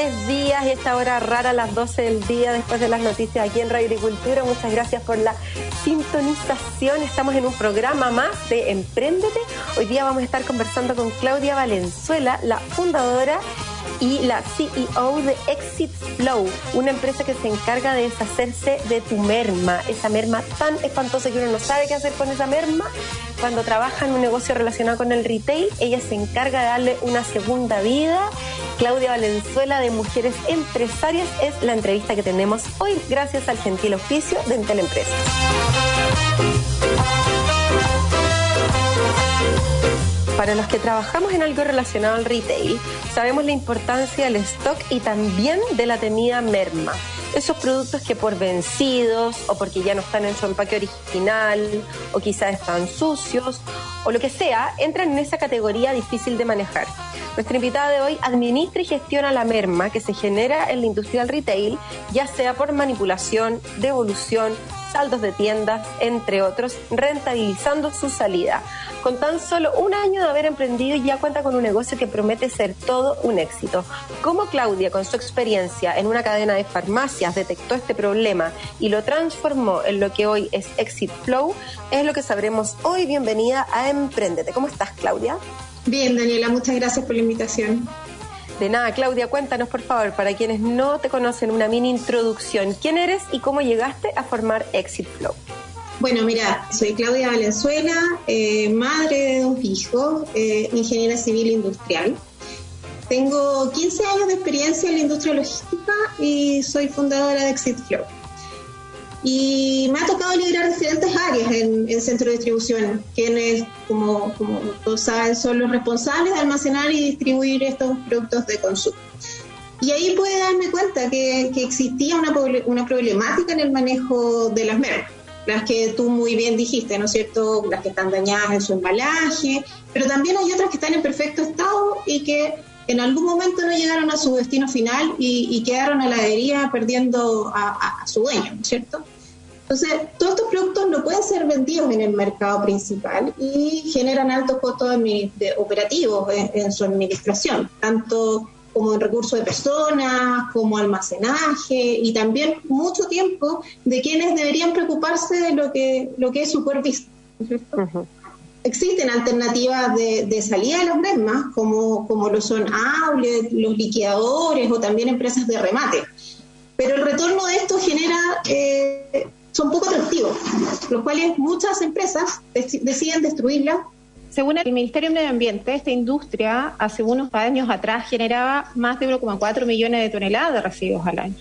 Días y esta hora rara las 12 del día después de las noticias aquí en Radio Agricultura. Muchas gracias por la sintonización. Estamos en un programa más de Empréndete. Hoy día vamos a estar conversando con Claudia Valenzuela, la fundadora y la CEO de Exit Flow, una empresa que se encarga de deshacerse de tu merma, esa merma tan espantosa que uno no sabe qué hacer con esa merma. Cuando trabaja en un negocio relacionado con el retail, ella se encarga de darle una segunda vida. Claudia Valenzuela de Mujeres Empresarias es la entrevista que tenemos hoy gracias al gentil oficio de Entel Para los que trabajamos en algo relacionado al retail, sabemos la importancia del stock y también de la temida merma. Esos productos que por vencidos o porque ya no están en su empaque original o quizás están sucios o lo que sea, entran en esa categoría difícil de manejar. Nuestra invitada de hoy administra y gestiona la merma que se genera en la industria del retail, ya sea por manipulación, devolución, saldos de tiendas, entre otros, rentabilizando su salida. Con tan solo un año de haber emprendido ya cuenta con un negocio que promete ser todo un éxito. ¿Cómo Claudia, con su experiencia en una cadena de farmacias, detectó este problema y lo transformó en lo que hoy es Exit Flow? Es lo que sabremos hoy. Bienvenida a Emprendete. ¿Cómo estás, Claudia? Bien, Daniela, muchas gracias por la invitación. De nada, Claudia, cuéntanos por favor, para quienes no te conocen, una mini introducción. ¿Quién eres y cómo llegaste a formar Exit Flow? Bueno, mira, soy Claudia Valenzuela, eh, madre de dos hijos, eh, ingeniera civil industrial. Tengo 15 años de experiencia en la industria logística y soy fundadora de Exit Flow. Y me ha tocado liderar diferentes áreas en, el centro de distribución, quienes, como, como todos saben, son los responsables de almacenar y distribuir estos productos de consumo. Y ahí pude darme cuenta que, que existía una, una, problemática en el manejo de las mermas, las que tú muy bien dijiste, ¿no es cierto? Las que están dañadas en su embalaje, pero también hay otras que están en perfecto estado y que en algún momento no llegaron a su destino final y, quedaron a la deriva perdiendo a, su dueño, ¿no es cierto? Entonces, todos estos productos no pueden ser vendidos en el mercado principal y generan altos costos operativos en, su administración, tanto como en recursos de personas, como almacenaje y también mucho tiempo de quienes deberían preocuparse de lo que, lo que es su core existen alternativas de, salida de los mermas, como, como lo son outlets, los liquidadores o también empresas de remate. Pero el retorno de esto genera, eh, son poco atractivos, los cuales muchas empresas deciden destruirla. Según el Ministerio de Medio Ambiente, esta industria hace unos años atrás generaba más de 1,4 millones de toneladas de residuos al año.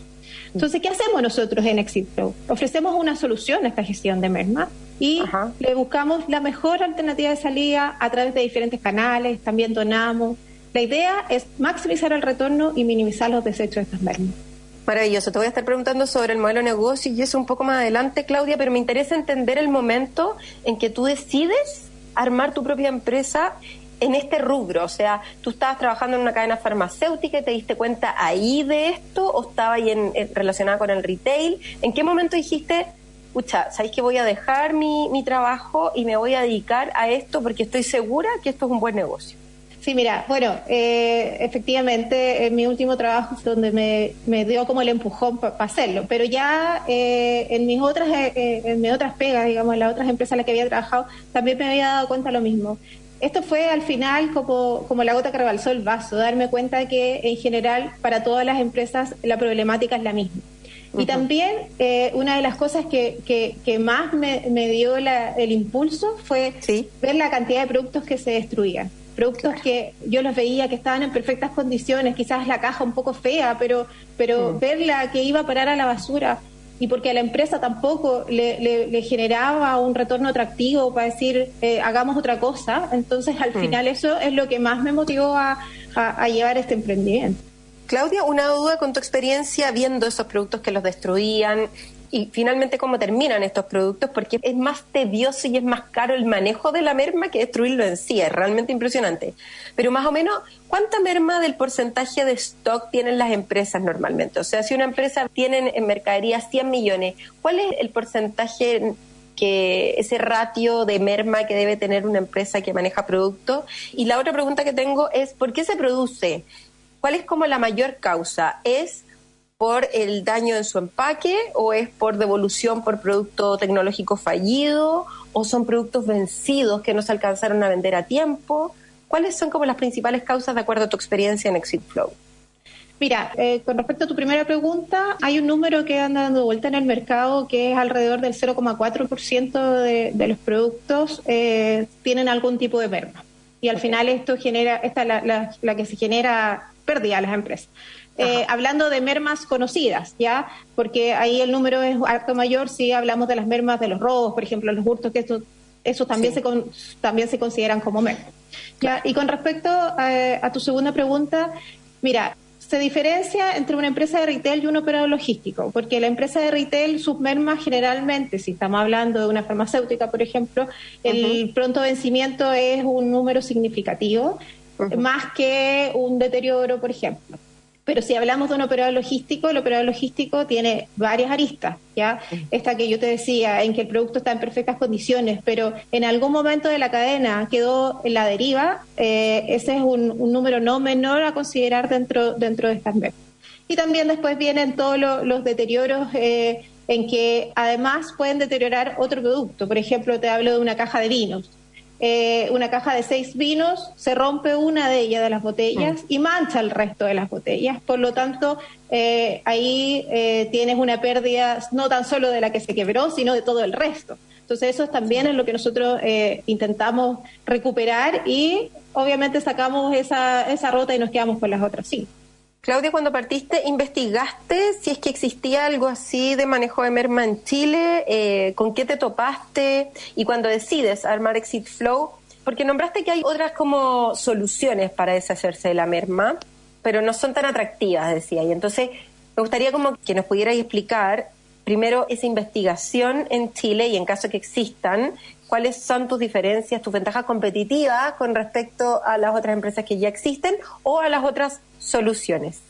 Entonces, ¿qué hacemos nosotros en Exit Ofrecemos una solución a esta gestión de merma y le buscamos la mejor alternativa de salida a través de diferentes canales, también donamos. La idea es maximizar el retorno y minimizar los desechos de estas mermas. Maravilloso. Te voy a estar preguntando sobre el modelo de negocio y eso un poco más adelante, Claudia, pero me interesa entender el momento en que tú decides armar tu propia empresa en este rubro? O sea, ¿tú estabas trabajando en una cadena farmacéutica y te diste cuenta ahí de esto o estaba ahí en, relacionada con el retail? ¿En qué momento dijiste, escucha, ¿sabéis que voy a dejar mi, mi trabajo y me voy a dedicar a esto porque estoy segura que esto es un buen negocio? Sí, mira, bueno, eh, efectivamente, en mi último trabajo es donde me, me dio como el empujón para hacerlo, pero ya eh, en mis otras eh, en mis otras pegas, digamos, en las otras empresas en las que había trabajado, también me había dado cuenta lo mismo esto fue al final como, como la gota que rebalsó el vaso, darme cuenta que en general para todas las empresas la problemática es la misma. Y también eh, una de las cosas que, que, más me, dio el impulso fue ver la cantidad de productos que se destruían. Productos que yo los veía que estaban en perfectas condiciones, quizás la caja un poco fea, pero, pero verla que iba a parar a la basura y porque a la empresa tampoco le, generaba un retorno atractivo para decir, eh, hagamos otra cosa. Entonces, al mm. final, eso es lo que más me motivó a, a, llevar este emprendimiento. Claudia, una duda con tu experiencia viendo esos productos que los destruían y finalmente cómo terminan estos productos, porque es más tedioso y es más caro el manejo de la merma que destruirlo en sí, es realmente impresionante. Pero más o menos, ¿cuánta merma del porcentaje de stock tienen las empresas normalmente? O sea, si una empresa tiene en mercadería 100 millones, ¿cuál es el porcentaje que ese ratio de merma que debe tener una empresa que maneja productos? Y la otra pregunta que tengo es, ¿por qué se produce? ¿Cuál es como la mayor causa? ¿Es por el daño en su empaque o es por devolución por producto tecnológico fallido o son productos vencidos que no se alcanzaron a vender a tiempo? ¿Cuáles son como las principales causas de acuerdo a tu experiencia en Exit Flow? Mira, eh, con respecto a tu primera pregunta, hay un número que anda dando vuelta en el mercado que es alrededor del 0,4% de, de los productos eh, tienen algún tipo de merma. Y al final esto genera, esta es la, la que se genera pérdida a las empresas. Eh, hablando de mermas conocidas, ¿ya? Porque ahí el número es alto mayor si hablamos de las mermas de los robos, por ejemplo, los hurtos, que esto, eso también, se también se consideran como mermas. ¿ya? Y con respecto a, tu segunda pregunta, mira, se diferencia entre una empresa de retail y un operador logístico, porque la empresa de retail, sus mermas generalmente, si estamos hablando de una farmacéutica, por ejemplo, el pronto vencimiento es un número significativo, más que un deterioro, por ejemplo. Pero si hablamos de un operador logístico, el operador logístico tiene varias aristas, ¿ya? Esta que yo te decía, en que el producto está en perfectas condiciones, pero en algún momento de la cadena quedó en la deriva, eh, ese es un, número no menor a considerar dentro, dentro de estas metas. Y también después vienen todos los deterioros eh, en que además pueden deteriorar otro producto. Por ejemplo, te hablo de una caja de vinos. Eh, una caja de seis vinos, se rompe una de ellas de las botellas mm. y mancha el resto de las botellas. Por lo tanto, eh, ahí eh, tienes una pérdida no tan solo de la que se quebró, sino de todo el resto. Entonces eso también es lo que nosotros intentamos recuperar y obviamente sacamos esa, esa ruta y nos quedamos con las otras cinco. Claudia, cuando partiste, ¿investigaste si es que existía algo así de manejo de merma en Chile? Eh, ¿Con qué te topaste? Y cuando decides armar Exit Flow, porque nombraste que hay otras como soluciones para deshacerse de la merma, pero no son tan atractivas, decía. Y entonces me gustaría como que nos pudierais explicar primero esa investigación en Chile y en caso que existan, cuáles son tus diferencias, tus ventajas competitivas con respecto a las otras empresas que ya existen o a las otras soluciones.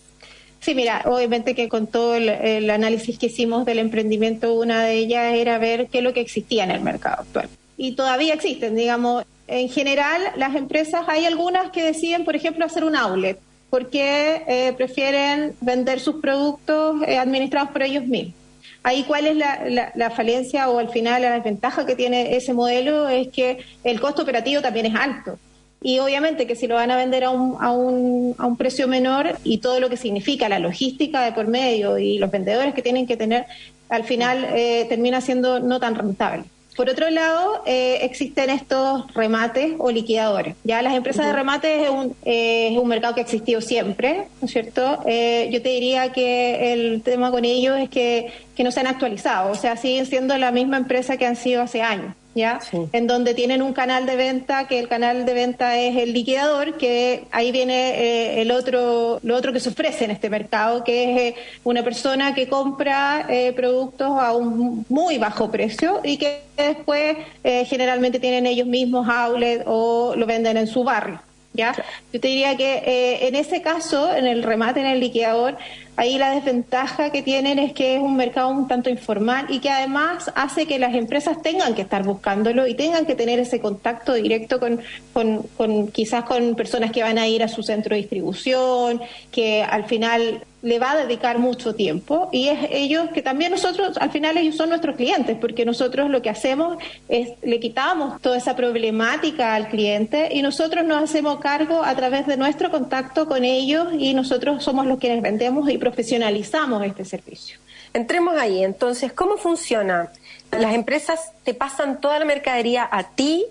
Sí, mira, obviamente que con todo el, análisis que hicimos del emprendimiento, una de ellas era ver qué es lo que existía en el mercado actual. Y todavía existen, digamos, en general las empresas, hay algunas que deciden, por ejemplo, hacer un outlet, porque eh, prefieren vender sus productos eh, administrados por ellos mismos. Ahí cuál es la, la, falencia o al final la desventaja que tiene ese modelo es que el costo operativo también es alto. Y obviamente que si lo van a vender a un, a un, a un precio menor y todo lo que significa la logística de por medio y los vendedores que tienen que tener, al final eh, termina siendo no tan rentable. Por otro lado, eh, existen estos remates o liquidadores. Ya las empresas de remates es un, eh, es un mercado que ha existido siempre, ¿no es cierto? Eh, yo te diría que el tema con ellos es que, que no se han actualizado, o sea, siguen siendo la misma empresa que han sido hace años. ¿Ya? En donde tienen un canal de venta, que el canal de venta es el liquidador, que ahí viene eh, el otro, lo otro que se ofrece en este mercado, que es eh, una persona que compra eh, productos a un muy bajo precio y que después generalmente tienen ellos mismos outlet o lo venden en su barrio. ¿Ya? Yo te diría que en ese caso, en el remate, en el liquidador, Ahí la desventaja que tienen es que es un mercado un tanto informal y que además hace que las empresas tengan que estar buscándolo y tengan que tener ese contacto directo con, con, con quizás con personas que van a ir a su centro de distribución, que al final le va a dedicar mucho tiempo y es ellos que también nosotros, al final ellos son nuestros clientes, porque nosotros lo que hacemos es le quitamos toda esa problemática al cliente y nosotros nos hacemos cargo a través de nuestro contacto con ellos y nosotros somos los quienes vendemos y profesionalizamos este servicio. Entremos ahí, entonces, ¿cómo funciona? Las empresas te pasan toda la mercadería a ti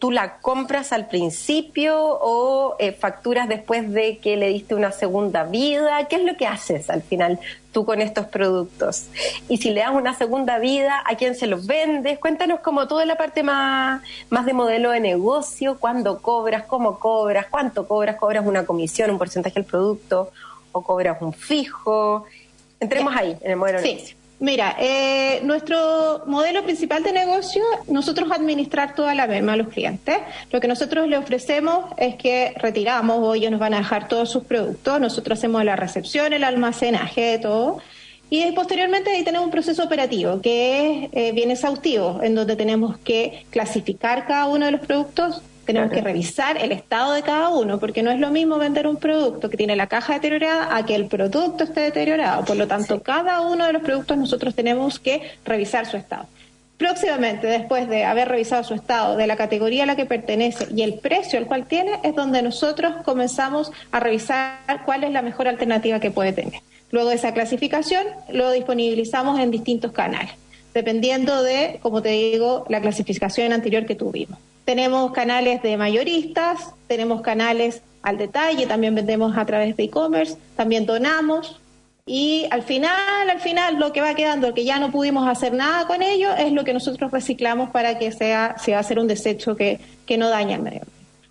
¿Tú la compras al principio o eh, facturas después de que le diste una segunda vida? ¿Qué es lo que haces al final tú con estos productos? Y si le das una segunda vida, ¿a quién se los vendes? Cuéntanos como toda la parte más, más de modelo de negocio, cuándo cobras, cómo cobras, cuánto cobras, cobras una comisión, un porcentaje del producto o cobras un fijo. Entremos ahí, en el modelo de negocio. Mira, eh, nuestro modelo principal de negocio, nosotros administrar toda la merma a los clientes. Lo que nosotros le ofrecemos es que retiramos o ellos nos van a dejar todos sus productos. Nosotros hacemos la recepción, el almacenaje, todo. Y posteriormente ahí tenemos un proceso operativo que es eh, bien exhaustivo, en donde tenemos que clasificar cada uno de los productos, tenemos que revisar el estado de cada uno, porque no es lo mismo vender un producto que tiene la caja deteriorada a que el producto esté deteriorado. Por lo tanto, cada uno de los productos nosotros tenemos que revisar su estado. Próximamente, después de haber revisado su estado, de la categoría a la que pertenece y el precio al cual tiene, es donde nosotros comenzamos a revisar cuál es la mejor alternativa que puede tener. Luego de esa clasificación, lo disponibilizamos en distintos canales, dependiendo de, como te digo, la clasificación anterior que tuvimos. Tenemos canales de mayoristas, tenemos canales al detalle, también vendemos a través de e-commerce, también donamos y al final, al final lo que va quedando, que ya no pudimos hacer nada con ello, es lo que nosotros reciclamos para que sea, se va a hacer un desecho que, que no daña el medio.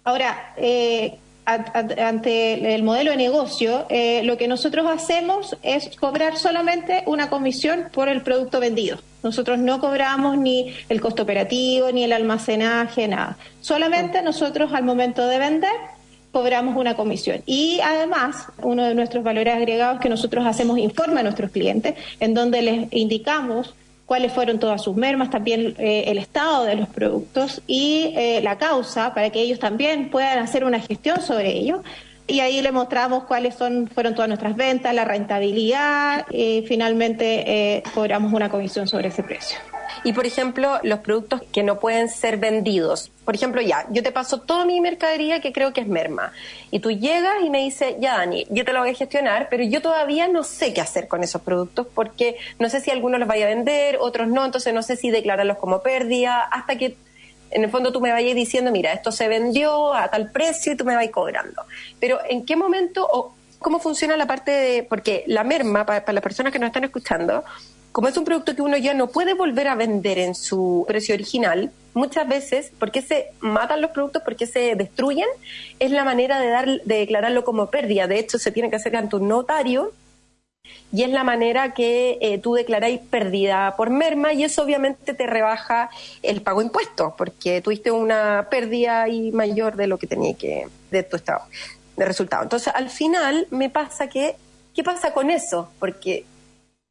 Ahora, eh, ante el modelo de negocio, eh, lo que nosotros hacemos es cobrar solamente una comisión por el producto vendido. Nosotros no cobramos ni el costo operativo, ni el almacenaje, nada. Solamente nosotros al momento de vender cobramos una comisión. Y además, uno de nuestros valores agregados es que nosotros hacemos informe a nuestros clientes, en donde les indicamos cuáles fueron todas sus mermas, también eh, el estado de los productos y eh, la causa para que ellos también puedan hacer una gestión sobre ello. Y ahí le mostramos cuáles son, fueron todas nuestras ventas, la rentabilidad y finalmente eh, cobramos una comisión sobre ese precio y, por ejemplo, los productos que no pueden ser vendidos. Por ejemplo, ya, yo te paso toda mi mercadería que creo que es merma. Y tú llegas y me dices, ya, Dani, yo te lo voy a gestionar, pero yo todavía no sé qué hacer con esos productos porque no sé si algunos los vaya a vender, otros no, entonces no sé si declararlos como pérdida, hasta que en el fondo tú me vayas diciendo, mira, esto se vendió a tal precio y tú me vas cobrando. Pero ¿en qué momento o cómo funciona la parte de, porque la merma, para, para las personas que nos están escuchando, como es un producto que uno ya no puede volver a vender en su precio original, muchas veces, porque se matan los productos, porque se destruyen, es la manera de, dar, de declararlo como pérdida. De hecho, se tiene que hacer ante un notario y es la manera que eh, tú declaráis pérdida por merma y eso obviamente te rebaja el pago de impuestos porque tuviste una pérdida y mayor de lo que tenía que, de tu estado, de resultado. Entonces, al final me pasa que, ¿qué pasa con eso? Porque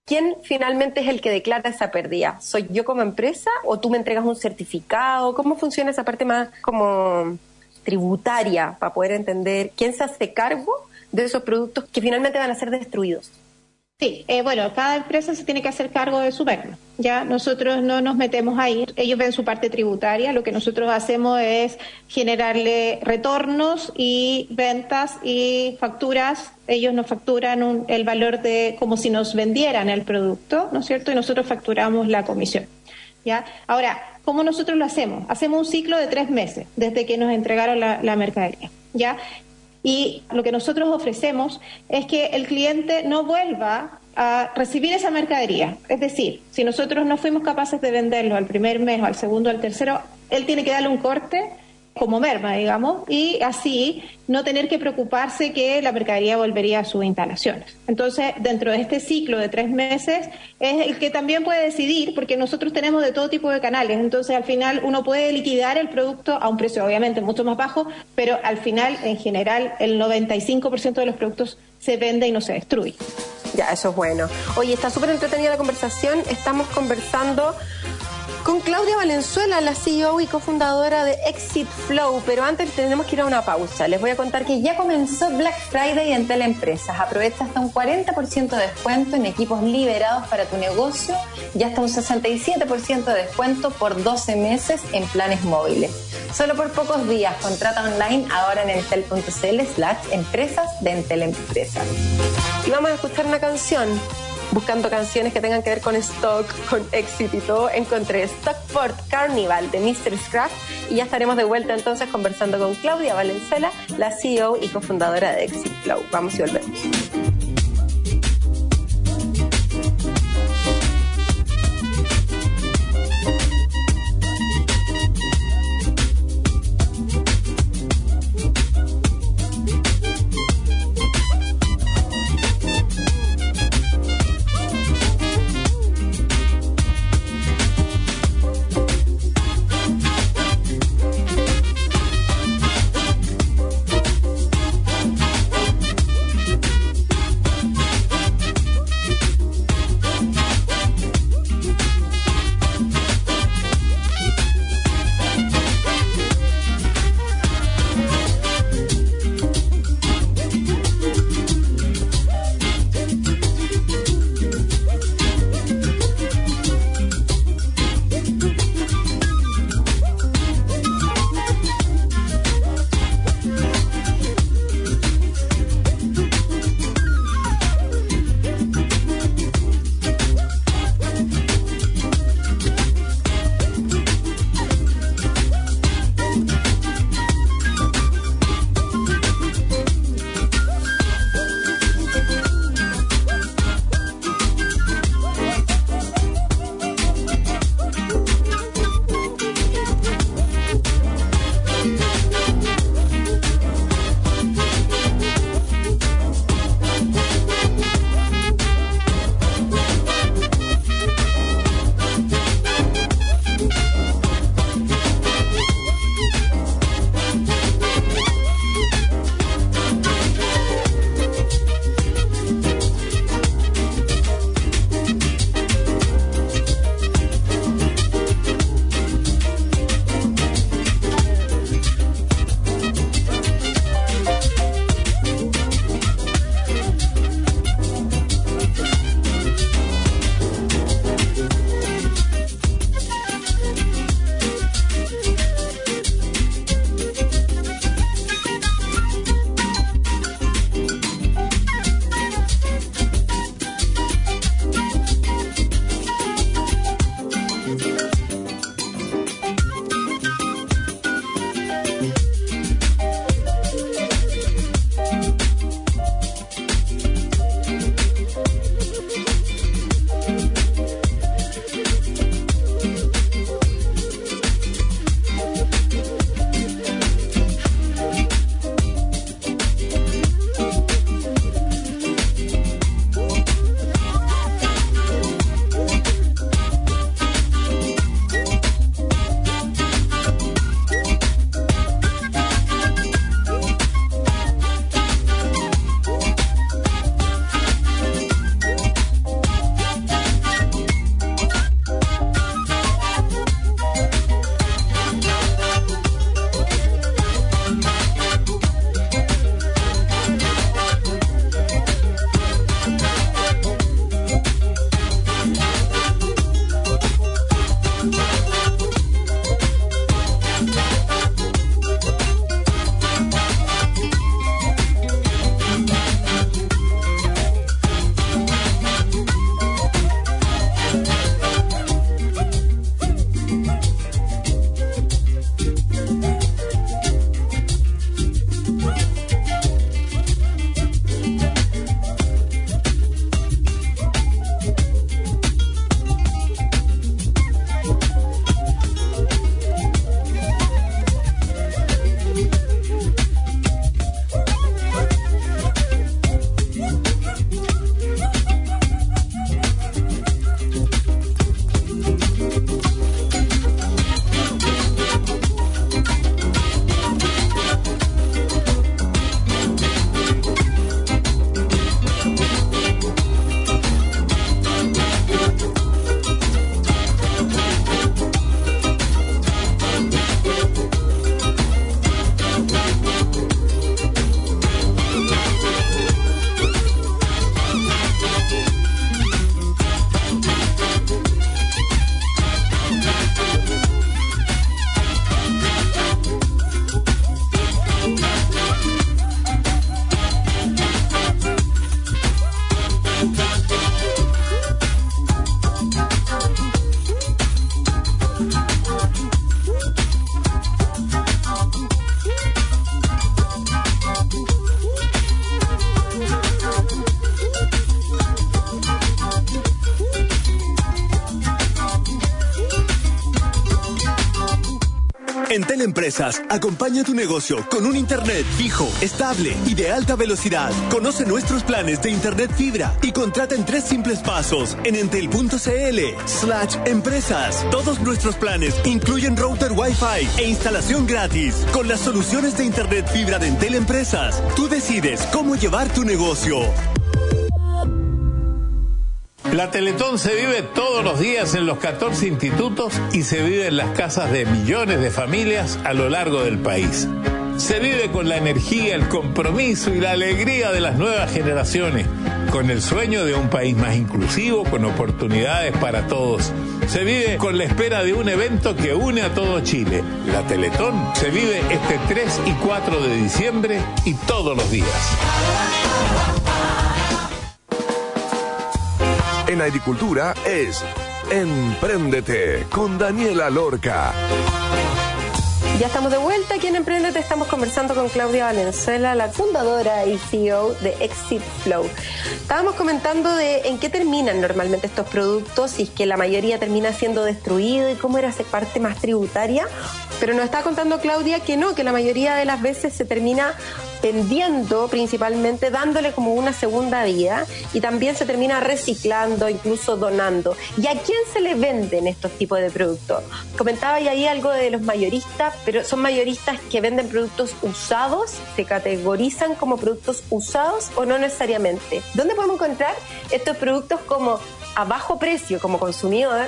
¿quién finalmente es el que declara esa pérdida? ¿Soy yo como empresa o tú me entregas un certificado? ¿Cómo funciona esa parte más como tributaria para poder entender quién se hace cargo de esos productos que finalmente van a ser destruidos? Sí, eh, bueno, cada empresa se tiene que hacer cargo de su merma. Ya nosotros no nos metemos ahí. Ellos ven su parte tributaria. Lo que nosotros hacemos es generarle retornos y ventas y facturas. Ellos nos facturan el valor de como si nos vendieran el producto, ¿no es cierto? Y nosotros facturamos la comisión. ¿Ya? Ahora, ¿cómo nosotros lo hacemos? Hacemos un ciclo de tres meses desde que nos entregaron la mercadería. ¿Ya? Y lo que nosotros ofrecemos es que el cliente no vuelva a recibir esa mercadería. Es decir, si nosotros no fuimos capaces de venderlo al primer mes al segundo al tercero, él tiene que darle un corte como merma, digamos, y así no tener que preocuparse que la mercadería volvería a sus instalaciones. Entonces, dentro de este ciclo de tres meses, es el que también puede decidir, porque nosotros tenemos de todo tipo de canales, entonces al final uno puede liquidar el producto a un precio obviamente mucho más bajo, pero al final, en general, el 95% de los productos se vende y no se destruye. Ya, eso es bueno. Oye, está súper entretenida la conversación. Estamos conversando con Claudia Valenzuela, la CEO y cofundadora de Exit Flow. Pero antes tenemos que ir a una pausa. Les voy a contar que ya comenzó Black Friday en Teleempresas. Aprovecha hasta un 40% de descuento en equipos liberados para tu negocio y hasta un 67% de descuento por 12 meses en planes móviles. Solo por pocos días. Contrata online ahora en entel.cl slash empresas de Entel Empresas. Y vamos a escuchar una canción buscando canciones que tengan que ver con stock, con éxito y todo, encontré Stockport Carnival de Mr. Scraft y ya estaremos de vuelta entonces conversando con Claudia Valenzuela, la CEO y cofundadora de Exit Flow. Vamos y volvemos. En Teleempresas, acompaña tu negocio con un Internet fijo, estable y de alta velocidad. Conoce nuestros planes de Internet fibra y contrata en tres simples pasos en entel.cl slash empresas. Todos nuestros planes incluyen router Wi-Fi e instalación gratis. Con las soluciones de Internet fibra de Entel Empresas, tú decides cómo llevar tu negocio. La Teletón se vive todos los días en los 14 institutos y se vive en las casas de millones de familias a lo largo del país. Se vive con la energía, el compromiso y la alegría de las nuevas generaciones, con el sueño de un país más inclusivo, con oportunidades para todos. Se vive con la espera de un evento que une a todo Chile. La Teletón se vive este 3 y 4 de diciembre y todos los días. En agricultura es Empréndete con Daniela Lorca. Ya estamos de vuelta aquí en Emprendete. Estamos conversando con Claudia Valenzuela, la fundadora y CEO de Exit Flow. Estábamos comentando de en qué terminan normalmente estos productos, y es que la mayoría termina siendo destruido y cómo era esa parte más tributaria. Pero nos está contando Claudia que no, que la mayoría de las veces se termina vendiendo principalmente, dándole como una segunda vida y también se termina reciclando, incluso donando. ¿Y a quién se le venden estos tipos de productos? Comentaba ahí algo de los mayoristas, pero son mayoristas que venden productos usados, se categorizan como productos usados o no necesariamente. ¿Dónde podemos encontrar estos productos como a bajo precio como consumidor?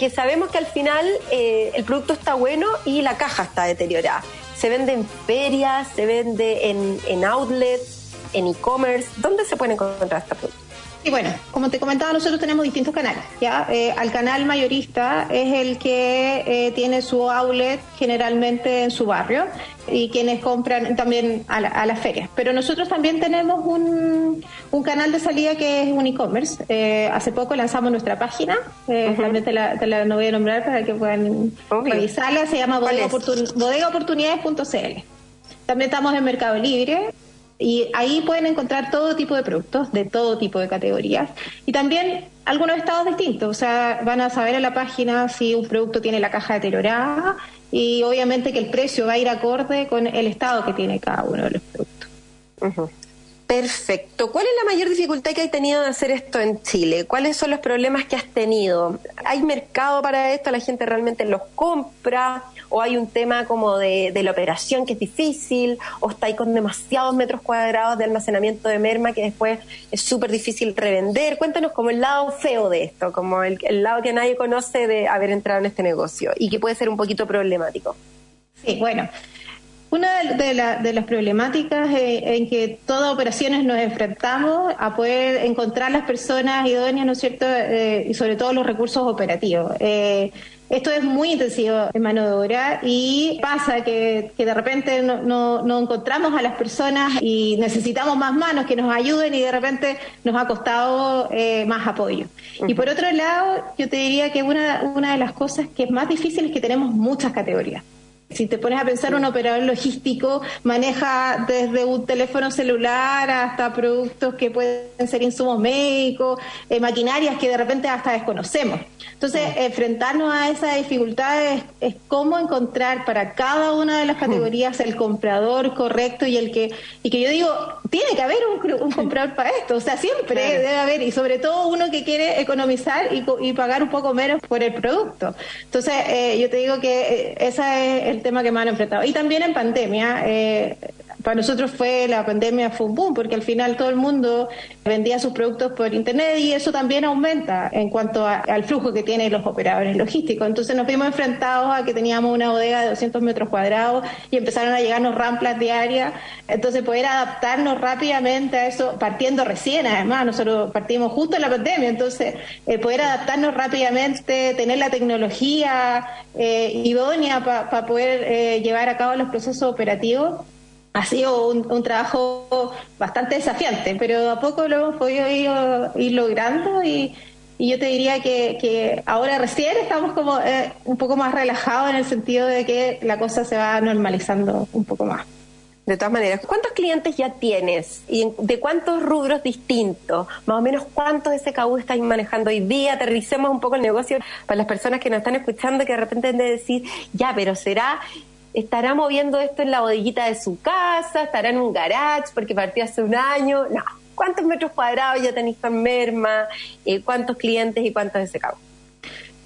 Que sabemos que al final eh, el producto está bueno y la caja está deteriorada se vende en ferias, se vende en, en outlets, en e-commerce. ¿Dónde se puede encontrar esta producto? Y bueno, como te comentaba, nosotros tenemos distintos canales. ¿ya? Eh, al canal mayorista es el que eh, tiene su outlet generalmente en su barrio y quienes compran también a, las ferias. Pero nosotros también tenemos un, un canal de salida que es un e-commerce. Eh, hace poco lanzamos nuestra página, realmente te, la, te la no voy a nombrar para que puedan revisarla, se llama bodegaoportunidades.cl. También estamos en Mercado Libre y ahí pueden encontrar todo tipo de productos, de todo tipo de categorías. Y también algunos estados distintos. O sea, van a saber en la página si un producto tiene la caja deteriorada y obviamente que el precio va a ir acorde con el estado que tiene cada uno de los productos. Perfecto. ¿Cuál es la mayor dificultad que hay tenido de hacer esto en Chile? ¿Cuáles son los problemas que has tenido? ¿Hay mercado para esto? ¿La gente realmente los compra? ¿O hay un tema como de, la operación que es difícil? ¿O está ahí con demasiados metros cuadrados de almacenamiento de merma que después es súper difícil revender? Cuéntanos como el lado feo de esto, como el, el lado que nadie conoce de haber entrado en este negocio y que puede ser un poquito problemático. Sí, bueno. Una de, las problemáticas en que todas operaciones nos enfrentamos a poder encontrar las personas idóneas, ¿no es cierto?, eh, y sobre todo los recursos operativos. Eh, esto es muy intensivo en mano de obra y pasa que, de repente no, encontramos a las personas y necesitamos más manos que nos ayuden y de repente nos ha costado eh, más apoyo. Y por otro lado, yo te diría que una, una de las cosas que es más difícil es que tenemos muchas categorías. Si te pones a pensar, un operador logístico maneja desde un teléfono celular hasta productos que pueden ser insumos médicos, eh, maquinarias que de repente hasta desconocemos. Entonces, enfrentarnos a esas dificultades es cómo encontrar para cada una de las categorías el comprador correcto y el que, y que yo digo, tiene que haber un, comprador para esto, o sea, siempre debe haber, y sobre todo uno que quiere economizar y, pagar un poco menos por el producto. Entonces, eh, yo te digo que eh, ese es el tema que me han enfrentado. Y también en pandemia, eh, para nosotros fue la pandemia fue un boom, porque al final todo el mundo vendía sus productos por internet y eso también aumenta en cuanto al flujo que tienen los operadores logísticos. Entonces nos vimos enfrentados a que teníamos una bodega de 200 metros cuadrados y empezaron a llegarnos ramplas diarias. Entonces poder adaptarnos rápidamente a eso, partiendo recién además, nosotros partimos justo en la pandemia, entonces eh, poder adaptarnos rápidamente, tener la tecnología eh, idónea para poder eh, llevar a cabo los procesos operativos ha sido un, trabajo bastante desafiante, pero a poco lo hemos podido ir, logrando y, yo te diría que, ahora recién estamos como eh, un poco más relajados en el sentido de que la cosa se va normalizando un poco más. De todas maneras, ¿cuántos clientes ya tienes? ¿Y de cuántos rubros distintos? Más o menos, ¿cuántos SKU estás manejando hoy día? Aterricemos un poco el negocio para las personas que nos están escuchando que de repente han de decir, ya, pero será ¿Estará moviendo esto en la bodeguita de su casa? ¿Estará en un garage porque partió hace un año? No. ¿Cuántos metros cuadrados ya tenéis con merma? Eh, ¿Cuántos clientes y cuántos de secado?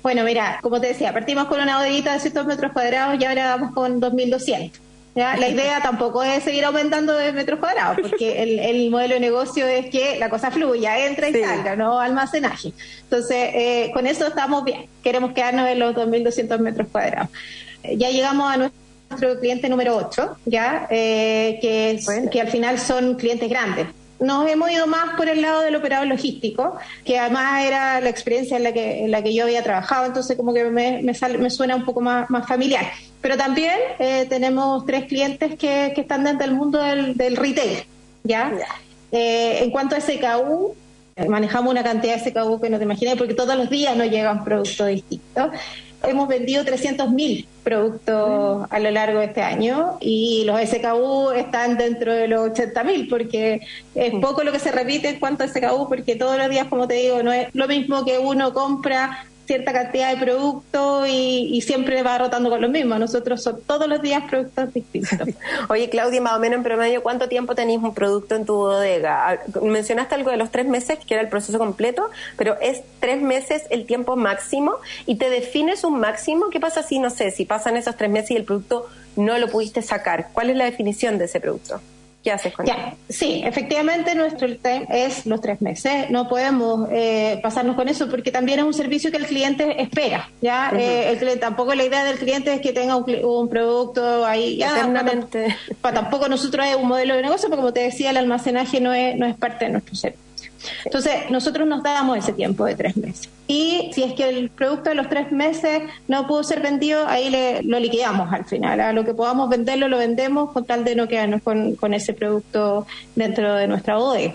Bueno, mira, como te decía, partimos con una bodeguita de 100 metros cuadrados y ahora vamos con 2.200. La idea tampoco es seguir aumentando de metros cuadrados, porque el, modelo de negocio es que la cosa fluya, entra y salga, no almacenaje. Entonces, eh, con eso estamos bien. Queremos quedarnos en los 2.200 metros cuadrados. Ya llegamos a nuestro cliente número 8, ¿ya? Eh, que, que al final son clientes grandes nos hemos ido más por el lado del operador logístico, que además era la experiencia en la que, en la que yo había trabajado, entonces como que me, me, suena un poco más, más familiar. Pero también eh, tenemos tres clientes que, que, están dentro del mundo del, del retail, ¿ya? Eh, en cuanto a SKU, manejamos una cantidad de SKU que no te imaginas, porque todos los días nos llegan productos distintos hemos vendido 300.000 productos a lo largo de este año y los SKU están dentro de los 80.000 porque es poco lo que se repite en cuanto a SKU porque todos los días, como te digo, no es lo mismo que uno compra cierta cantidad de productos y, siempre va rotando con los mismos. Nosotros son todos los días productos distintos. Oye, Claudia, más o menos en promedio, ¿cuánto tiempo tenéis un producto en tu bodega? Ah, mencionaste algo de los tres meses, que era el proceso completo, pero ¿es tres meses el tiempo máximo? ¿Y te defines un máximo? ¿Qué pasa si, no sé, si pasan esos tres meses y el producto no lo pudiste sacar? ¿Cuál es la definición de ese producto? ¿Qué haces con ya, Sí, efectivamente nuestro time es los tres meses. No podemos eh, pasarnos con eso porque también es un servicio que el cliente espera. Ya, eh, el cliente, tampoco la idea del cliente es que tenga un, producto ahí. Ya, Eternamente. Para, tampoco nosotros es un modelo de negocio, porque como te decía, el almacenaje no es, no es parte de nuestro servicio. Entonces, nosotros nos damos ese tiempo de tres meses. Y si es que el producto de los tres meses no pudo ser vendido, ahí le, lo liquidamos al final. A lo que podamos venderlo, lo vendemos con tal de no quedarnos con, ese producto dentro de nuestra bodega.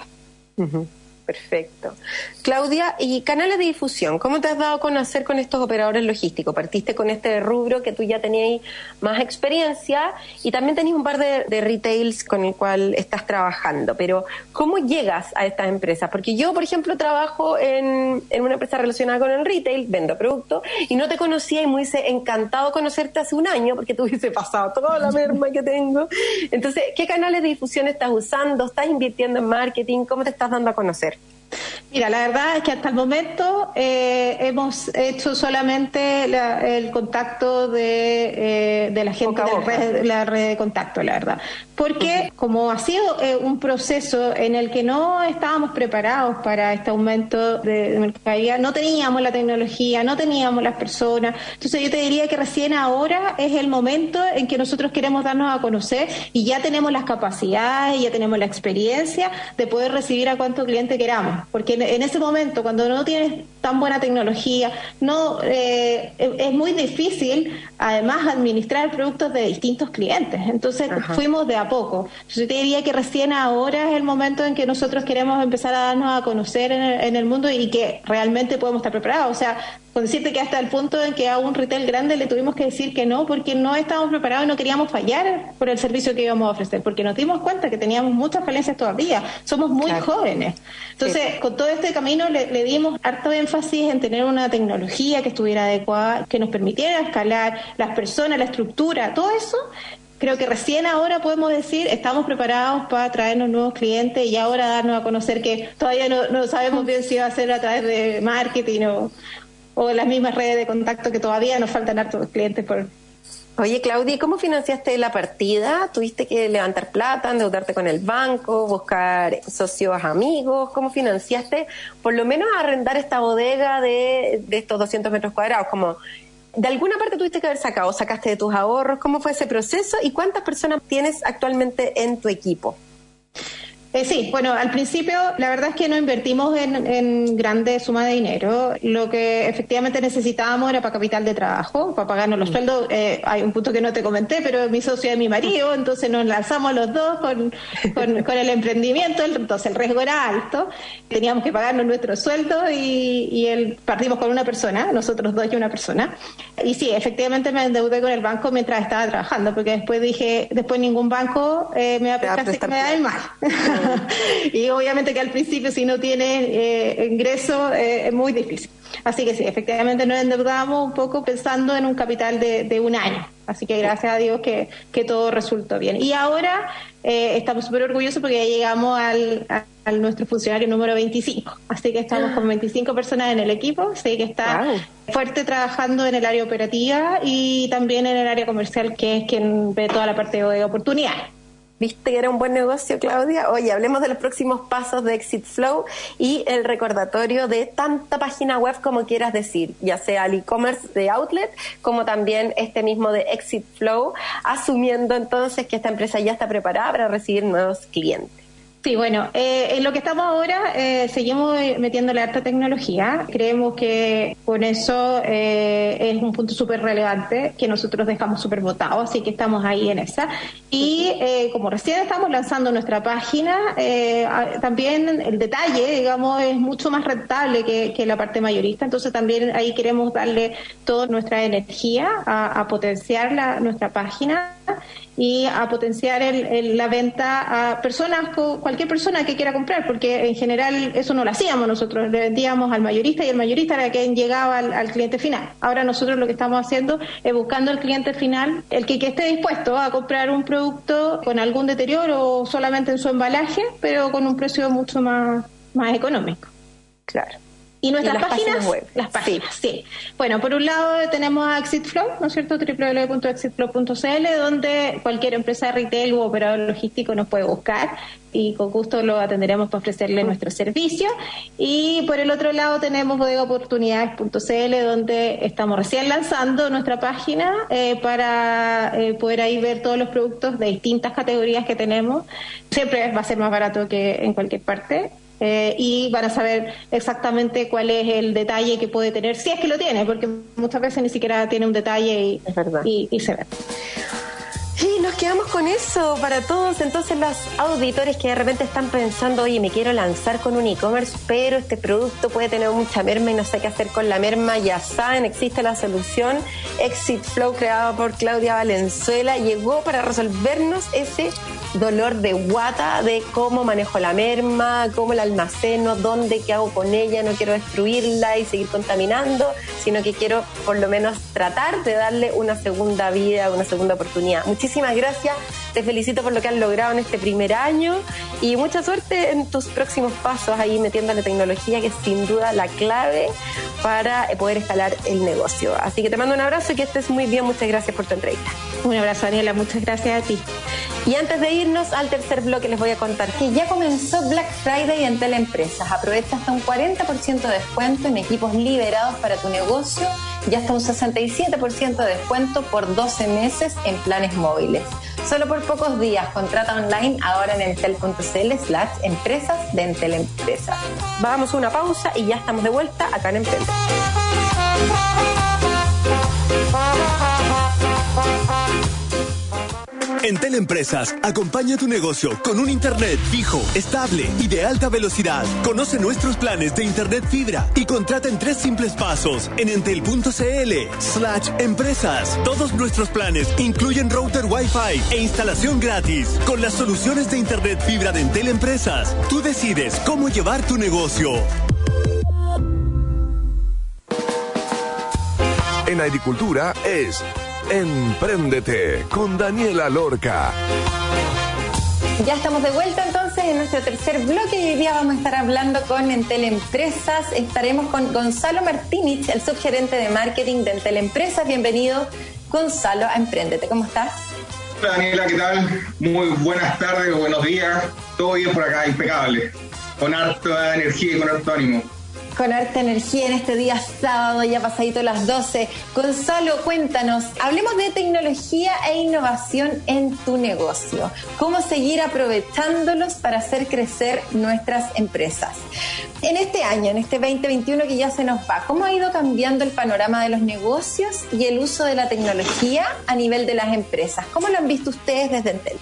Perfecto. Claudia, ¿y canales de difusión? ¿Cómo te has dado a conocer con estos operadores logísticos? Partiste con este rubro que tú ya tenías más experiencia y también tenías un par de, retails con el cual estás trabajando, pero ¿cómo llegas a estas empresas? Porque yo, por ejemplo, trabajo en, una empresa relacionada con el retail, vendo productos y no te conocía y me hubiese encantado conocerte hace un año porque tú hubiese pasado toda la merma que tengo. Entonces, ¿qué canales de difusión estás usando? ¿Estás invirtiendo en marketing? ¿Cómo te estás dando a conocer? Mira, la verdad es que hasta el momento eh, hemos hecho solamente el contacto de, eh, de la gente de la red, de contacto, la verdad. Porque como ha sido eh, un proceso en el que no estábamos preparados para este aumento de, mercadería, no teníamos la tecnología, no teníamos las personas. Entonces yo te diría que recién ahora es el momento en que nosotros queremos darnos a conocer y ya tenemos las capacidades, ya tenemos la experiencia de poder recibir a cuánto cliente queramos. Porque en ese momento, cuando no tienes tan buena tecnología, no eh, es muy difícil, además, administrar productos de distintos clientes. Entonces, fuimos de a poco. Yo te diría que recién ahora es el momento en que nosotros queremos empezar a darnos a conocer en el, mundo y que realmente podemos estar preparados. O sea, con decirte que hasta el punto en que a un retail grande le tuvimos que decir que no, porque no estábamos preparados y no queríamos fallar por el servicio que íbamos a ofrecer, porque nos dimos cuenta que teníamos muchas falencias todavía. Somos muy jóvenes. Entonces, con todo este camino le, le dimos harto énfasis en tener una tecnología que estuviera adecuada, que nos permitiera escalar las personas, la estructura, todo eso creo que recién ahora podemos decir estamos preparados para traernos nuevos clientes y ahora darnos a conocer que todavía no, sabemos bien si va a ser a través de marketing o, las mismas redes de contacto que todavía nos faltan hartos clientes por, Oye, Claudia, ¿cómo financiaste la partida? ¿Tuviste que levantar plata, endeudarte con el banco, buscar socios amigos? ¿Cómo financiaste, por lo menos, arrendar esta bodega de, de estos 200 metros cuadrados? Como, ¿De alguna parte tuviste que haber sacado? ¿Sacaste de tus ahorros? ¿Cómo fue ese proceso? ¿Y cuántas personas tienes actualmente en tu equipo? Eh, sí, bueno, al principio la verdad es que no invertimos en, en grande suma de dinero. Lo que efectivamente necesitábamos era para capital de trabajo, para pagarnos los mm. sueldos. Eh, hay un punto que no te comenté, pero mi socio es mi marido, entonces nos lanzamos los dos con, con, el emprendimiento, entonces el riesgo era alto. Teníamos que pagarnos nuestro sueldo y, y el, partimos con una persona, nosotros dos y una persona. Y sí, efectivamente me endeudé con el banco mientras estaba trabajando, porque después dije, después ningún banco eh, me va a prestar me da el mal. y obviamente que al principio si no tienes eh, ingreso eh, es muy difícil. Así que sí, efectivamente nos endeudamos un poco pensando en un capital de, un año. Así que gracias a Dios que, que todo resultó bien. Y ahora eh, estamos súper orgullosos porque ya llegamos al, nuestro funcionario número 25. Así que estamos con 25 personas en el equipo. Así que está fuerte trabajando en el área operativa y también en el área comercial, que es quien ve toda la parte de oportunidades. ¿Viste que era un buen negocio, Claudia? Oye, hablemos de los próximos pasos de Exit Flow y el recordatorio de tanta página web como quieras decir, ya sea el e-commerce de Outlet como también este mismo de Exit Flow, asumiendo entonces que esta empresa ya está preparada para recibir nuevos clientes. Sí, bueno, eh, en lo que estamos ahora eh, seguimos metiéndole alta tecnología. Creemos que con eso eh, es un punto súper relevante que nosotros dejamos súper votado, así que estamos ahí en esa. Y como recién estamos lanzando nuestra página, también el detalle, digamos, es mucho más rentable que, la parte mayorista, entonces también ahí queremos darle toda nuestra energía a, potenciar la, nuestra página y a potenciar el, la venta a personas, cualquier persona que quiera comprar, porque en general eso no lo hacíamos nosotros, le vendíamos al mayorista y el mayorista era quien llegaba al, cliente final. Ahora nosotros lo que estamos haciendo es buscando al cliente final, el que, que esté dispuesto a comprar un producto con algún deterioro o solamente en su embalaje, pero con un precio mucho más, más económico. Claro. ¿Y nuestras páginas? web. Las páginas, sí. Bueno, por un lado tenemos a ExitFlow, ¿no es cierto? www.exitflow.cl, donde cualquier empresa de retail u operador logístico nos puede buscar y con gusto lo atenderemos para ofrecerle nuestro servicio. Y por el otro lado tenemos bodegaoportunidades.cl, donde estamos recién lanzando nuestra página eh, para eh, poder ahí ver todos los productos de distintas categorías que tenemos. Siempre va a ser más barato que en cualquier parte eh, y van a saber exactamente cuál es el detalle que puede tener, si es que lo tiene, porque muchas veces ni siquiera tiene un detalle y, y se ve. Y nos quedamos con eso para todos. Entonces, los auditores que de repente están pensando, oye, me quiero lanzar con un e-commerce, pero este producto puede tener mucha merma y no sé qué hacer con la merma, ya saben, existe la solución. Exit Flow, creado por Claudia Valenzuela, llegó para resolvernos ese dolor de guata de cómo manejo la merma, cómo la almaceno, dónde, qué hago con ella, no quiero destruirla y seguir contaminando, sino que quiero por lo menos tratar de darle una segunda vida, una segunda oportunidad. Muchísimas gracias, te felicito por lo que has logrado en este primer año y mucha suerte en tus próximos pasos ahí metiendo la tecnología, que es sin duda la clave para poder escalar el negocio. Así que te mando un abrazo y que estés muy bien. Muchas gracias por tu entrevista. Un abrazo, Daniela. Muchas gracias a ti. Y antes de irnos al tercer bloque, les voy a contar que ya comenzó Black Friday en Teleempresas. Aprovecha hasta un 40% de descuento en equipos liberados para tu negocio y hasta un 67% de descuento por 12 meses en planes móviles. Solo por pocos días. Contrata online ahora en entel.cl slash empresas de Entel. Vamos a una pausa y ya estamos de vuelta acá en Emprende. En Teleempresas, acompaña tu negocio con un Internet fijo, estable y de alta velocidad. Conoce nuestros planes de Internet fibra y contrata en tres simples pasos en entel.cl slash empresas. Todos nuestros planes incluyen router Wi-Fi e instalación gratis. Con las soluciones de Internet fibra de Entel Empresas, tú decides cómo llevar tu negocio. En agricultura es Empréndete con Daniela Lorca. Ya estamos de vuelta entonces en nuestro tercer bloque y hoy día vamos a estar hablando con Entel Empresas. Estaremos con Gonzalo Martínez, el subgerente de marketing de Entel Empresas. Bienvenido, Gonzalo, a Empréndete. ¿Cómo estás? Hola Daniela, ¿qué tal? Muy buenas tardes o buenos días. Todo bien por acá, impecable. Con harta energía y con harto ánimo con harta energía en este día sábado, ya pasadito las 12. Gonzalo, cuéntanos, hablemos de tecnología e innovación en tu negocio. ¿Cómo seguir aprovechándolos para hacer crecer nuestras empresas? En este año, en este 2021 que ya se nos va, ¿cómo ha ido cambiando el panorama de los negocios y el uso de la tecnología a nivel de las empresas? ¿Cómo lo han visto ustedes desde Entel?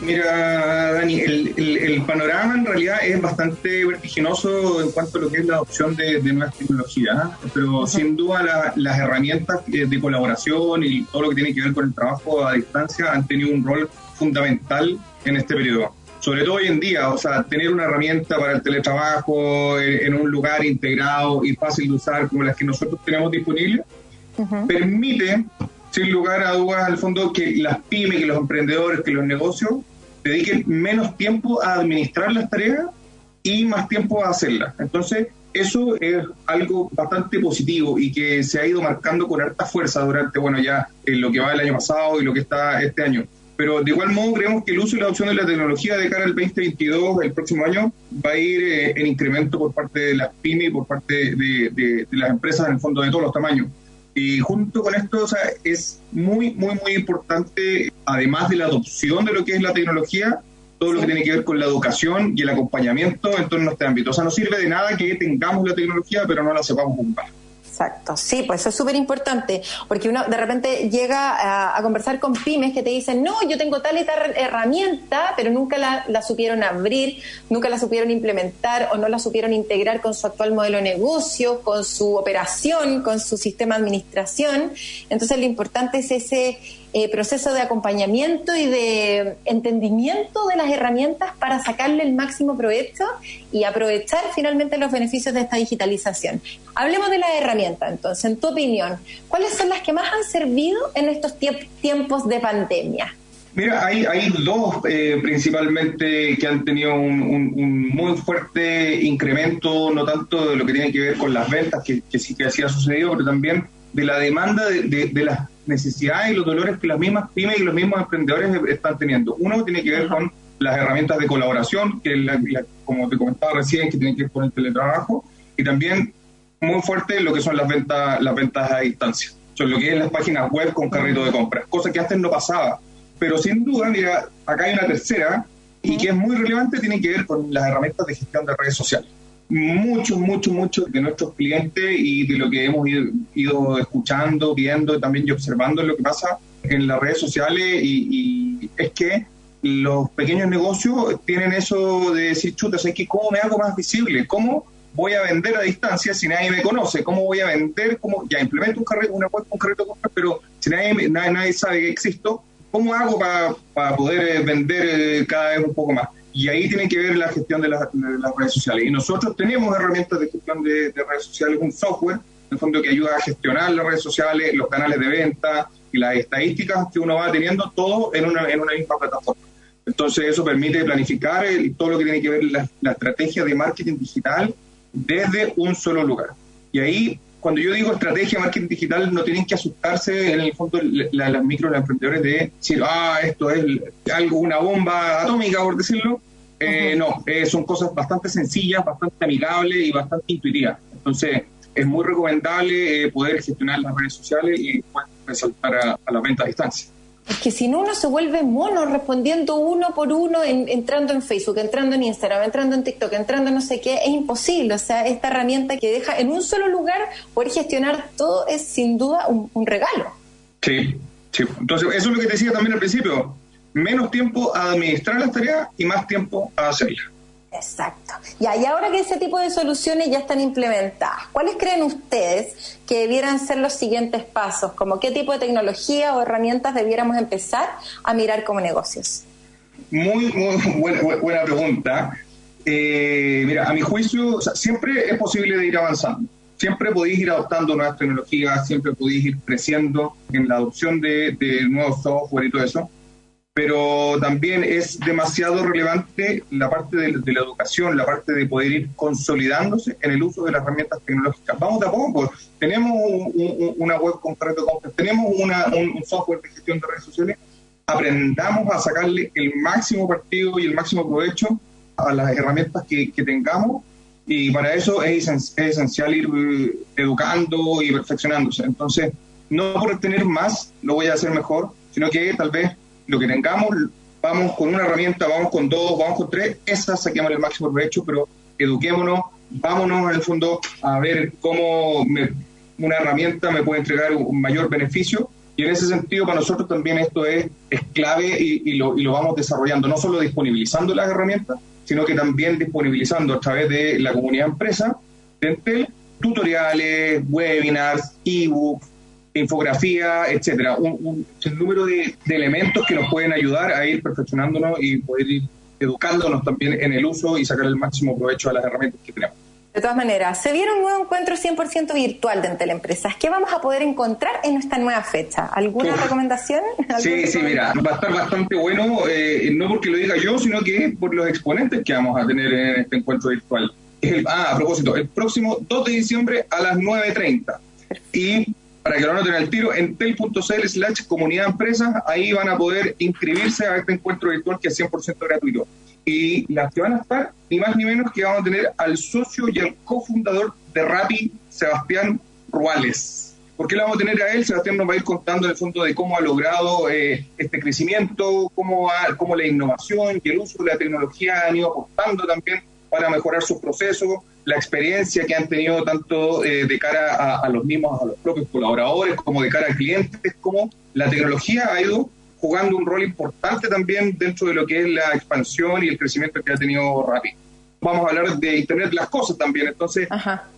Mira, Dani, el, panorama en realidad es bastante vertiginoso en cuanto a lo que es la adopción de, nuevas tecnologías, ¿eh? pero sin duda las herramientas de colaboración y todo lo que tiene que ver con el trabajo a distancia han tenido un rol fundamental en este periodo. sobre todo hoy en día, o sea, tener una herramienta para el teletrabajo en, un lugar integrado y fácil de usar como las que nosotros tenemos disponibles, permite, sin lugar a dudas, al fondo, que las pymes, que los emprendedores, que los negocios dediquen menos tiempo a administrar las tareas y más tiempo a hacerlas. Entonces, eso es algo bastante positivo y que se ha ido marcando con harta fuerza durante, bueno, ya en lo que va el año pasado y lo que está este año. Pero de igual modo creemos que el uso y la adopción de la tecnología de cara al 2022, el próximo año, va a ir eh, en incremento por parte de las pymes y por parte de, las empresas en el fondo de todos los tamaños. Y junto con esto, o sea, es muy, muy, muy importante, además de la adopción de lo que es la tecnología, todo lo que tiene que ver con la educación y el acompañamiento en torno a este ámbito. O sea, no sirve de nada que tengamos la tecnología, pero no la sepamos ocupar. Exacto, sí, pues eso es súper importante, porque uno de repente llega a, conversar con pymes que te dicen, no, yo tengo tal y tal herramienta, pero nunca la, la, supieron abrir, nunca la supieron implementar o no la supieron integrar con su actual modelo de negocio, con su operación, con su sistema de administración. Entonces lo importante es ese eh, proceso de acompañamiento y de entendimiento de las herramientas para sacarle el máximo provecho y aprovechar finalmente los beneficios de esta digitalización. Hablemos de las herramientas, entonces, en tu opinión, ¿cuáles son las que más han servido en estos tiempos de pandemia? Mira, hay, dos eh, principalmente que han tenido un, muy fuerte incremento, no tanto de lo que tiene que ver con las ventas, que, sí que así ha sucedido, pero también de la demanda de, de las necesidades y los dolores que las mismas pymes y los mismos emprendedores están teniendo. Uno tiene que ver con las herramientas de colaboración, que como te comentaba recién, que tienen que ver con el teletrabajo, y también muy fuerte lo que son las ventas, las ventas a distancia, son lo que es las páginas web con carrito de compras, cosa que antes no pasaba. Pero sin duda, mira, acá hay una tercera, y que es muy relevante, tiene que ver con las herramientas de gestión de redes sociales muchos, muchos, muchos de nuestros clientes y de lo que hemos ido, escuchando, viendo también y observando lo que pasa en las redes sociales y, es que los pequeños negocios tienen eso de decir, chuta, ¿sabes qué? ¿Cómo me hago más visible? ¿Cómo voy a vender a distancia si nadie me conoce? ¿Cómo voy a vender? ¿Cómo? Ya implemento un carrito, una web con carrito pero si nadie, nadie, sabe que existo, ¿cómo hago para, poder eh, vender eh, cada vez un poco más? Y ahí tiene que ver la gestión de, las redes sociales. Y nosotros tenemos herramientas de gestión de, redes sociales, un software, en el fondo, que ayuda a gestionar las redes sociales, los canales de venta y las estadísticas que uno va teniendo, todo en una, en una misma plataforma. Entonces, eso permite planificar todo lo que tiene que ver la, la estrategia de marketing digital desde un solo lugar. Y ahí cuando yo digo estrategia marketing digital, no tienen que asustarse en el fondo las micro, los emprendedores de decir, ah, esto es algo, una bomba atómica, por decirlo. Eh, no, eh, son cosas bastante sencillas, bastante amigables y bastante intuitivas. Entonces, es muy recomendable eh, poder gestionar las redes sociales y resaltar a, a la venta a distancia. Es que si no uno se vuelve mono respondiendo uno por uno, entrando en Facebook, entrando en Instagram, entrando en TikTok, entrando en no sé qué, es imposible. O sea, esta herramienta que deja en un solo lugar poder gestionar todo es sin duda un, un regalo. Sí, sí. Entonces, eso es lo que te decía también al principio. Menos tiempo a administrar las tareas y más tiempo a hacerlas. Exacto. y ahora que ese tipo de soluciones ya están implementadas, ¿cuáles creen ustedes que debieran ser los siguientes pasos? Como qué tipo de tecnología o herramientas debiéramos empezar a mirar como negocios? Muy, muy buena, pregunta. Eh, mira, a mi juicio, siempre es posible ir avanzando. Siempre podéis ir adoptando nuevas tecnologías, siempre podéis ir creciendo en la adopción de, de nuevos software y todo eso pero también es demasiado relevante la parte de, la educación, la parte de poder ir consolidándose en el uso de las herramientas tecnológicas. Vamos de a poco, pues. tenemos una web con de compras, tenemos un, software de gestión de redes sociales, aprendamos a sacarle el máximo partido y el máximo provecho a las herramientas que, tengamos y para eso es, es esencial ir eh, educando y perfeccionándose. Entonces, no por tener más lo voy a hacer mejor, sino que tal vez lo que tengamos, vamos con una herramienta, vamos con dos, vamos con tres, esas saquemos el máximo provecho, pero eduquémonos, vámonos en el fondo a ver cómo una herramienta me puede entregar un mayor beneficio. Y en ese sentido, para nosotros también esto es, es clave y, lo, y lo vamos desarrollando, no solo disponibilizando las herramientas, sino que también disponibilizando a través de la comunidad empresa, de tutoriales, webinars, ebooks, infografía, etcétera, un, un número de, elementos que nos pueden ayudar a ir perfeccionándonos y poder ir educándonos también en el uso y sacar el máximo provecho a las herramientas que tenemos. De todas maneras, se viene un nuevo encuentro 100% virtual de Entel Empresas. ¿Qué vamos a poder encontrar en esta nueva fecha? ¿Alguna recomendación? Sí, sí, mira, va a estar bastante bueno, eh, no porque lo diga yo, sino que por los exponentes que vamos a tener en este encuentro virtual. ah, a propósito, el próximo 2 de diciembre a las 9.30. Y para que lo noten al tiro, entel.cl slash comunidad empresas, ahí van a poder inscribirse a este encuentro virtual que es 100% gratuito. Y las que van a estar, ni más ni menos que vamos a tener al socio y al cofundador de Rappi, Sebastián Ruales. ¿Por qué lo vamos a tener a él? Sebastián nos va a ir contando en el fondo de cómo ha logrado eh, este crecimiento, cómo, cómo la innovación y el uso de la tecnología han ido aportando también para mejorar sus procesos, la experiencia que han tenido tanto eh, de cara a, a, los mismos, a los propios colaboradores, como de cara a clientes, como la tecnología ha ido jugando un rol importante también dentro de lo que es la expansión y el crecimiento que ha tenido Rappi. Vamos a hablar de Internet las cosas también, entonces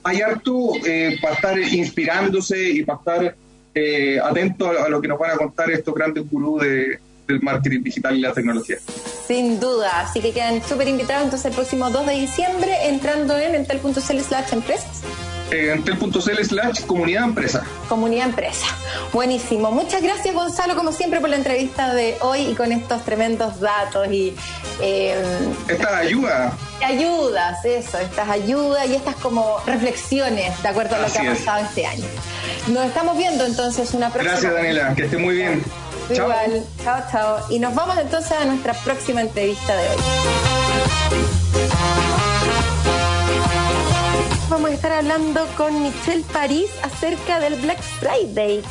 hay harto eh, para estar inspirándose y para estar eh, atento a, lo que nos van a contar estos grandes gurús de, del marketing digital y la tecnología. Sin duda, así que quedan súper invitados entonces el próximo 2 de diciembre entrando en entel.cl slash empresas entel.cl slash comunidad empresa. Comunidad empresa. Buenísimo. Muchas gracias Gonzalo, como siempre, por la entrevista de hoy y con estos tremendos datos y... Eh, estas ayudas. Ayudas, eso, estas ayudas y estas como reflexiones de acuerdo a lo que ha pasado este año. Nos estamos viendo entonces una próxima. Gracias Daniela, que esté muy bien. Igual, chao, chao. Y nos vamos entonces a nuestra próxima entrevista de hoy vamos a estar hablando con Michelle París acerca del Black Friday.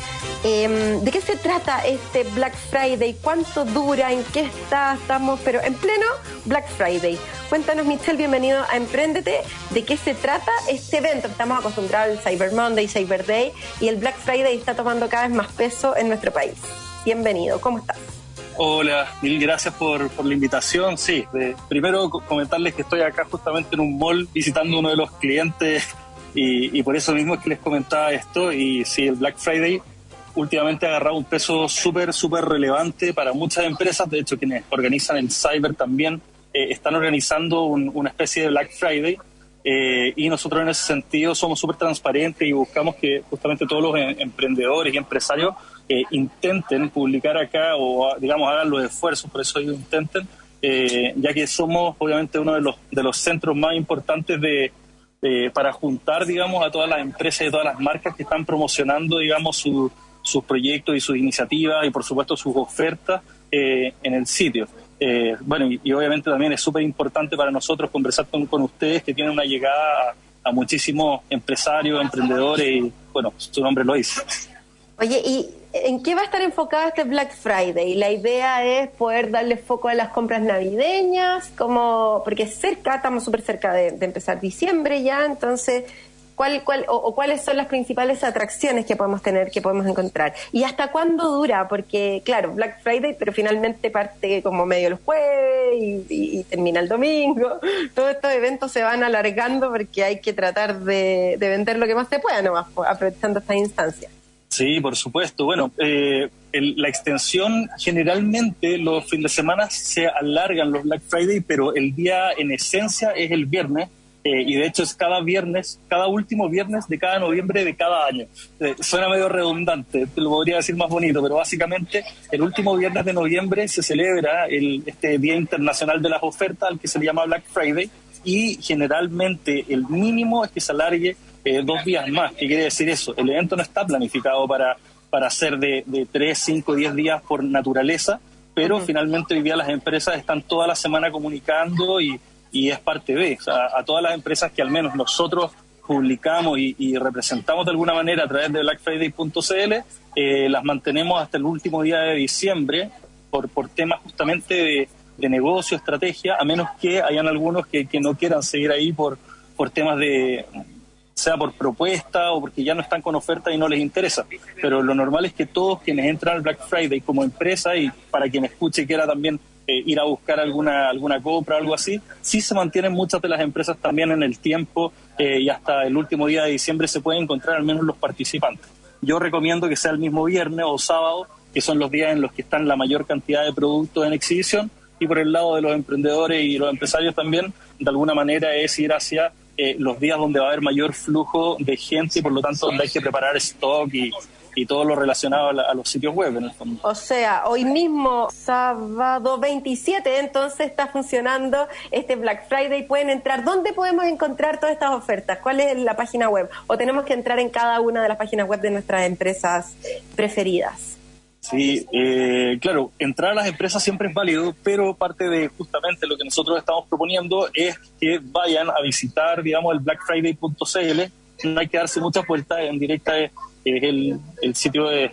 Em, ¿De qué se trata este Black Friday? ¿Cuánto dura? ¿En qué está? Estamos, pero en pleno Black Friday. Cuéntanos, Michelle, bienvenido a Emprendete. ¿De qué se trata este evento? Estamos acostumbrados al Cyber Monday, Cyber Day, y el Black Friday está tomando cada vez más peso en nuestro país. Bienvenido, ¿cómo estás? Hola, mil gracias por, por la invitación. Sí, primero comentarles que estoy acá justamente en un mall visitando uno de los clientes y, por eso mismo es que les comentaba esto. Y sí, el Black Friday últimamente ha agarrado un peso súper, súper relevante para muchas empresas. De hecho, quienes organizan el Cyber también eh, están organizando una especie de Black Friday. Eh, y nosotros en ese sentido somos súper transparentes y buscamos que justamente todos los em, emprendedores y empresarios intenten publicar acá o, digamos, hagan los esfuerzos, por eso intenten, eh, ya que somos obviamente uno de los, de los centros más importantes de, para juntar, digamos, a todas las empresas y todas las marcas que están promocionando, digamos, sus proyectos y sus iniciativas y, por supuesto, sus ofertas eh, en el sitio. Eh, bueno, y, obviamente también es súper importante para nosotros conversar con, con, ustedes que tienen una llegada a, a muchísimos empresarios, emprendedores y, bueno, su nombre lo dice. Oye, y ¿En qué va a estar enfocado este Black Friday? La idea es poder darle foco a las compras navideñas, como porque cerca, estamos súper cerca de, empezar diciembre ya, entonces, ¿cuál, o, cuáles son las principales atracciones que podemos tener, que podemos encontrar? ¿Y hasta cuándo dura? Porque, claro, Black Friday, pero finalmente parte como medio el jueves y, termina el domingo. Todos estos eventos se van alargando porque hay que tratar de, de vender lo que más se pueda, nomás, aprovechando estas instancias. Sí, por supuesto. Bueno, eh, la extensión generalmente los fines de semana se alargan los Black Friday, pero el día en esencia es el viernes. Eh, y de hecho es cada viernes, cada último viernes de cada noviembre de cada año. Eh, suena medio redundante, te lo podría decir más bonito, pero básicamente el último viernes de noviembre se celebra el, este Día Internacional de las Ofertas, al que se le llama Black Friday, y generalmente el mínimo es que se alargue eh, dos días más. ¿Qué quiere decir eso? El evento no está planificado para, para ser de, de tres, cinco, diez días por naturaleza, pero finalmente hoy día las empresas están toda la semana comunicando y, y es parte de, o sea, a todas las empresas que al menos nosotros publicamos y, representamos de alguna manera a través de blackfriday.cl, eh, las mantenemos hasta el último día de diciembre por, por temas justamente de, de negocio, estrategia, a menos que hayan algunos que, que no quieran seguir ahí por, por temas de, sea por propuesta o porque ya no están con oferta y no les interesa. Pero lo normal es que todos quienes entran al Black Friday como empresa y para quien escuche quiera también eh, ir a buscar alguna, alguna compra o algo así, sí se mantienen muchas de las empresas también en el tiempo eh, y hasta el último día de diciembre se pueden encontrar al menos los participantes. Yo recomiendo que sea el mismo viernes o sábado, que son los días en los que están la mayor cantidad de productos en exhibición, y por el lado de los emprendedores y los empresarios también, de alguna manera es ir hacia eh, los días donde va a haber mayor flujo de gente y por lo tanto donde hay que preparar stock y, y todo lo relacionado a, los sitios web en el fondo. O sea, hoy mismo, sábado 27, entonces está funcionando este Black Friday. Pueden entrar. ¿Dónde podemos encontrar todas estas ofertas? ¿Cuál es la página web? ¿O tenemos que entrar en cada una de las páginas web de nuestras empresas preferidas? Sí, eh, claro, entrar a las empresas siempre es válido, pero parte de justamente lo que nosotros estamos proponiendo es que vayan a visitar, digamos, el blackfriday.cl. No hay que darse muchas vueltas, en directa es, el, sitio de,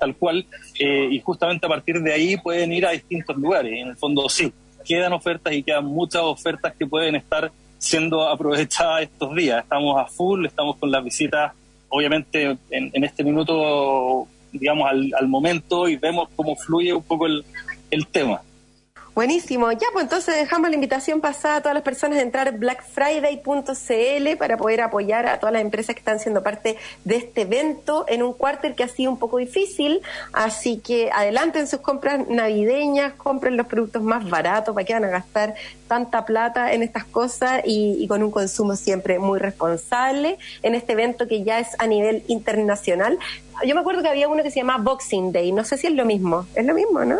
tal cual, eh, y justamente a partir de ahí pueden ir a distintos lugares. En el fondo, sí, quedan ofertas y quedan muchas ofertas que pueden estar siendo aprovechadas estos días. Estamos a full, estamos con las visitas, obviamente en, en este minuto digamos, al, al momento y vemos cómo fluye un poco el, el tema. Buenísimo. Ya, pues entonces dejamos la invitación pasada a todas las personas a entrar a blackfriday.cl para poder apoyar a todas las empresas que están siendo parte de este evento en un cuartel que ha sido un poco difícil. Así que adelanten sus compras navideñas, compren los productos más baratos para que van a gastar tanta plata en estas cosas y, y con un consumo siempre muy responsable en este evento que ya es a nivel internacional. Yo me acuerdo que había uno que se llama Boxing Day. No sé si es lo mismo. Es lo mismo, ¿no?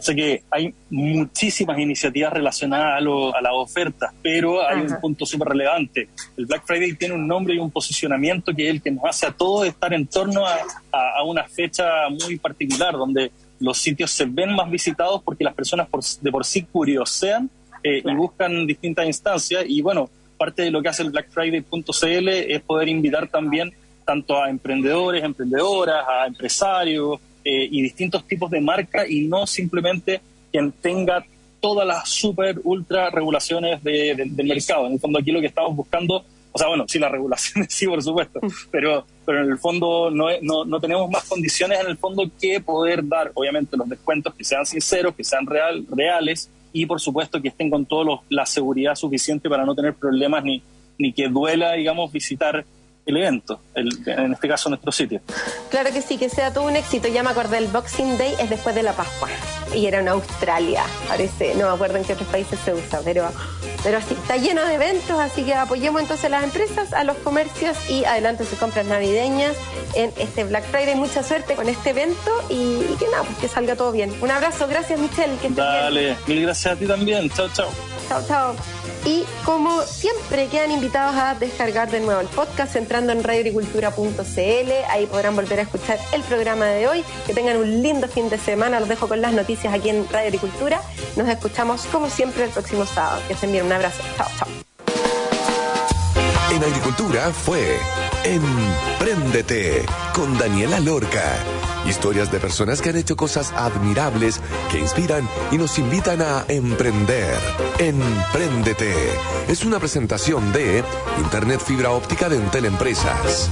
Así que hay muchísimas iniciativas relacionadas a, las ofertas, pero hay un punto súper relevante. El Black Friday tiene un nombre y un posicionamiento que es el que nos hace a todos estar en torno a, una fecha muy particular, donde los sitios se ven más visitados porque las personas de por sí curiosean eh, y buscan distintas instancias. Y bueno, parte de lo que hace el blackfriday.cl es poder invitar también tanto a emprendedores, emprendedoras, a empresarios, eh, y distintos tipos de marca y no simplemente quien tenga todas las super, ultra regulaciones del mercado. En el fondo aquí lo que estamos buscando, o sea, bueno, sí, las regulaciones sí, por supuesto, pero, pero en el fondo no, no, no tenemos más condiciones en el fondo que poder dar, obviamente, los descuentos que sean sinceros, que sean real, reales y, por supuesto, que estén con toda la seguridad suficiente para no tener problemas ni, ni que duela, digamos, visitar el evento, en este caso nuestro sitio. Claro que sí, que sea todo un éxito. Ya me acordé, el Boxing Day es después de la Pascua y era en Australia, parece, no me acuerdo en qué otros países se usa, pero, pero sí, está lleno de eventos, así que apoyemos entonces a las empresas, a los comercios y adelante sus compras navideñas en este Black Friday. Mucha suerte con este evento y, que nada, pues que salga todo bien. Un abrazo, gracias Michelle, que Dale, mil gracias a ti también, chao, chao. Chao, chao. Y como siempre quedan invitados a descargar de nuevo el podcast entrando en radioagricultura.cl. Ahí podrán volver a escuchar el programa de hoy. Que tengan un lindo fin de semana. Los dejo con las noticias aquí en Radio Agricultura. Nos escuchamos como siempre el próximo sábado. Que se envíen un abrazo. Chao, chao. En Agricultura fue Empréndete con Daniela Lorca. Historias de personas que han hecho cosas admirables que inspiran y nos invitan a emprender. Empréndete. Es una presentación de Internet Fibra Óptica de Entel Empresas.